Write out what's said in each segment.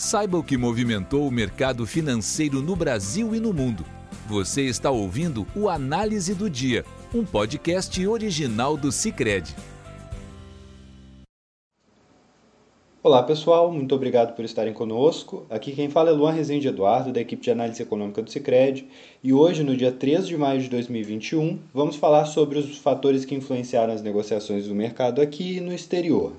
Saiba o que movimentou o mercado financeiro no Brasil e no mundo. Você está ouvindo o Análise do Dia, um podcast original do Cicred. Olá pessoal, muito obrigado por estarem conosco. Aqui quem fala é Luan Rezende Eduardo, da equipe de análise econômica do Cicred, e hoje, no dia 3 de maio de 2021, vamos falar sobre os fatores que influenciaram as negociações do mercado aqui e no exterior.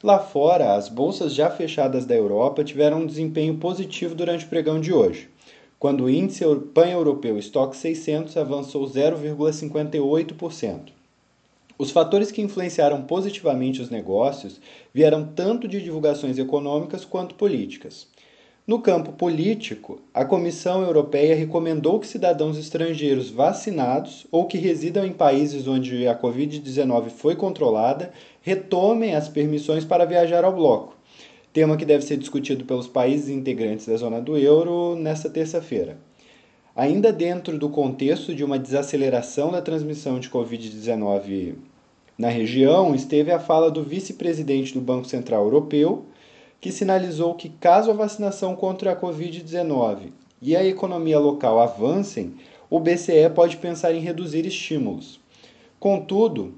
Lá fora, as bolsas já fechadas da Europa tiveram um desempenho positivo durante o pregão de hoje, quando o índice pan-europeu Stock 600 avançou 0,58%. Os fatores que influenciaram positivamente os negócios vieram tanto de divulgações econômicas quanto políticas. No campo político, a Comissão Europeia recomendou que cidadãos estrangeiros vacinados ou que residam em países onde a Covid-19 foi controlada retomem as permissões para viajar ao bloco, tema que deve ser discutido pelos países integrantes da zona do euro nesta terça-feira. Ainda dentro do contexto de uma desaceleração da transmissão de Covid-19 na região, esteve a fala do vice-presidente do Banco Central Europeu, que sinalizou que, caso a vacinação contra a Covid-19 e a economia local avancem, o BCE pode pensar em reduzir estímulos. Contudo,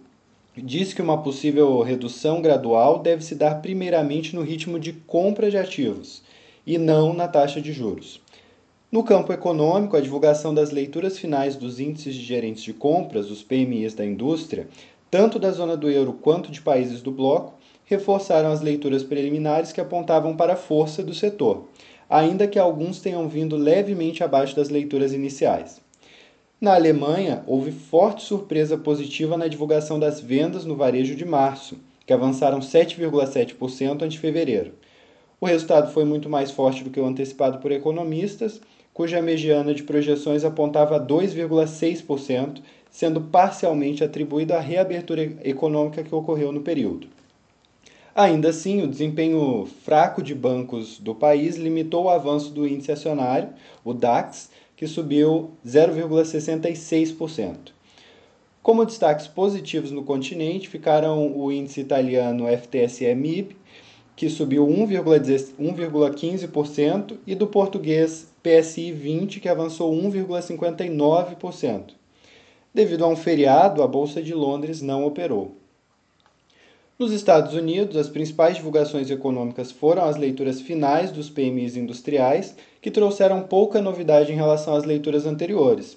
diz que uma possível redução gradual deve se dar primeiramente no ritmo de compra de ativos e não na taxa de juros. No campo econômico, a divulgação das leituras finais dos índices de gerentes de compras, os PMIs da indústria, tanto da zona do euro quanto de países do bloco, reforçaram as leituras preliminares que apontavam para a força do setor, ainda que alguns tenham vindo levemente abaixo das leituras iniciais. Na Alemanha, houve forte surpresa positiva na divulgação das vendas no varejo de março, que avançaram 7,7% ante fevereiro. O resultado foi muito mais forte do que o antecipado por economistas, cuja mediana de projeções apontava 2,6%, sendo parcialmente atribuída à reabertura econômica que ocorreu no período. Ainda assim, o desempenho fraco de bancos do país limitou o avanço do índice acionário, o DAX, que subiu 0,66%. Como destaques positivos no continente ficaram o índice italiano FTSE-MIB, que subiu 1,15%, e do português PSI 20, que avançou 1,59%. Devido a um feriado, a Bolsa de Londres não operou. Nos Estados Unidos, as principais divulgações econômicas foram as leituras finais dos PMIs industriais, que trouxeram pouca novidade em relação às leituras anteriores.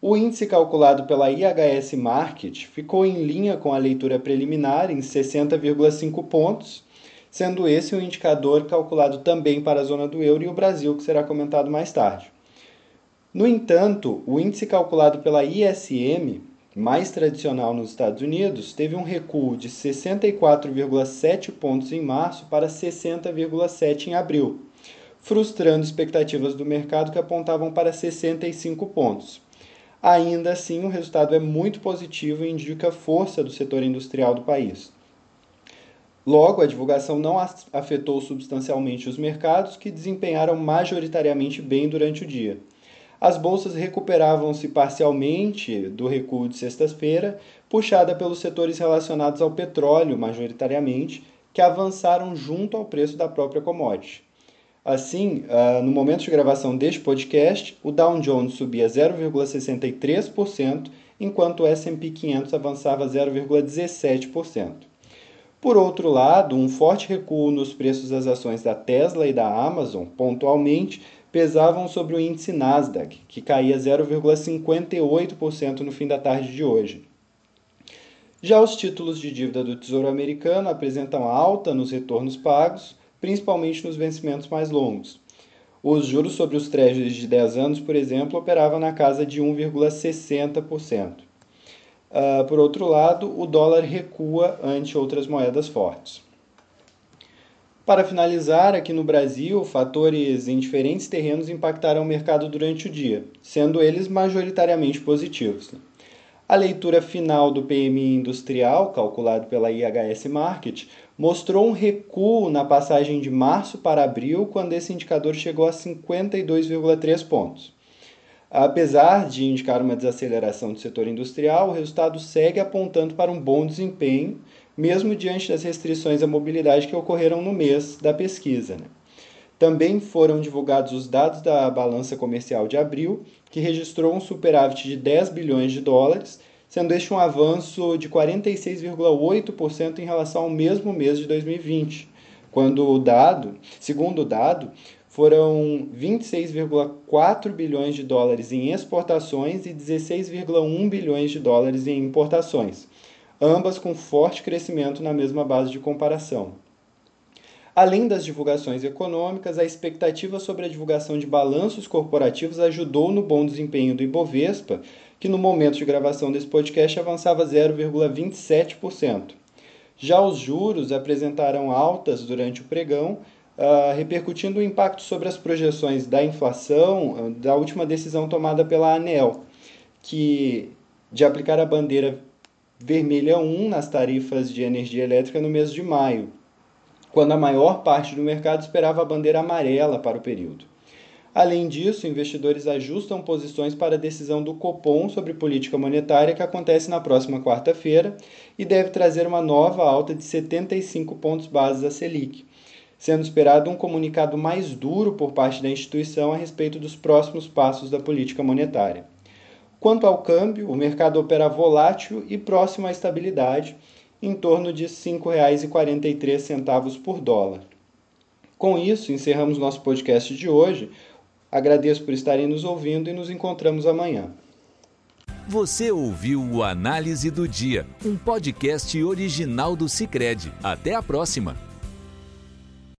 O índice calculado pela IHS Market ficou em linha com a leitura preliminar em 60,5 pontos, sendo esse um indicador calculado também para a zona do euro e o Brasil, que será comentado mais tarde. No entanto, o índice calculado pela ISM mais tradicional nos Estados Unidos, teve um recuo de 64,7 pontos em março para 60,7 em abril, frustrando expectativas do mercado que apontavam para 65 pontos. Ainda assim, o resultado é muito positivo e indica força do setor industrial do país. Logo, a divulgação não afetou substancialmente os mercados, que desempenharam majoritariamente bem durante o dia. As bolsas recuperavam-se parcialmente do recuo de sexta-feira, puxada pelos setores relacionados ao petróleo, majoritariamente, que avançaram junto ao preço da própria commodity. Assim, uh, no momento de gravação deste podcast, o Dow Jones subia 0,63%, enquanto o S&P 500 avançava 0,17%. Por outro lado, um forte recuo nos preços das ações da Tesla e da Amazon, pontualmente, pesavam sobre o índice Nasdaq, que caía 0,58% no fim da tarde de hoje. Já os títulos de dívida do Tesouro Americano apresentam alta nos retornos pagos, principalmente nos vencimentos mais longos. Os juros sobre os treasuries de 10 anos, por exemplo, operavam na casa de 1,60%. Uh, ah, por outro lado, o dólar recua ante outras moedas fortes. Para finalizar, aqui no Brasil, fatores em diferentes terrenos impactaram o mercado durante o dia, sendo eles majoritariamente positivos. A leitura final do PMI industrial, calculado pela IHS Market, mostrou um recuo na passagem de março para abril, quando esse indicador chegou a 52,3 pontos. Apesar de indicar uma desaceleração do setor industrial, o resultado segue apontando para um bom desempenho mesmo diante das restrições à mobilidade que ocorreram no mês da pesquisa. Né? Também foram divulgados os dados da balança comercial de abril, que registrou um superávit de 10 bilhões de dólares, sendo este um avanço de 46,8% em relação ao mesmo mês de 2020, quando o dado, segundo o dado, foram 26,4 bilhões de dólares em exportações e 16,1 bilhões de dólares em importações, ambas com forte crescimento na mesma base de comparação. Além das divulgações econômicas, a expectativa sobre a divulgação de balanços corporativos ajudou no bom desempenho do Ibovespa, que no momento de gravação desse podcast avançava 0,27%. Já os juros apresentaram altas durante o pregão, uh, repercutindo o impacto sobre as projeções da inflação uh, da última decisão tomada pela ANEL, que de aplicar a bandeira vermelha 1 nas tarifas de energia elétrica no mês de maio, quando a maior parte do mercado esperava a bandeira amarela para o período. Além disso, investidores ajustam posições para a decisão do Copom sobre política monetária que acontece na próxima quarta-feira e deve trazer uma nova alta de 75 pontos base à Selic, sendo esperado um comunicado mais duro por parte da instituição a respeito dos próximos passos da política monetária. Quanto ao câmbio, o mercado opera volátil e próximo à estabilidade, em torno de R$ 5,43 por dólar. Com isso, encerramos nosso podcast de hoje. Agradeço por estarem nos ouvindo e nos encontramos amanhã. Você ouviu o Análise do Dia, um podcast original do Cicred. Até a próxima!